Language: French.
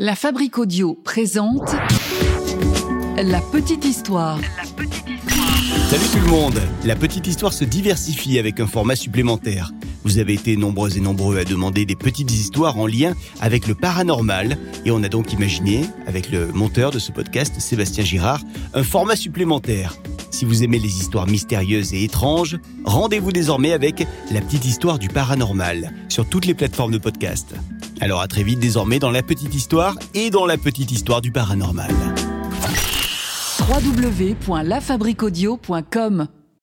La Fabrique Audio présente La Petite Histoire. Salut tout le monde La petite histoire se diversifie avec un format supplémentaire. Vous avez été nombreux et nombreux à demander des petites histoires en lien avec le paranormal et on a donc imaginé, avec le monteur de ce podcast, Sébastien Girard, un format supplémentaire. Si vous aimez les histoires mystérieuses et étranges, rendez-vous désormais avec La petite histoire du paranormal sur toutes les plateformes de podcast. Alors à très vite désormais dans La petite histoire et dans La petite histoire du paranormal.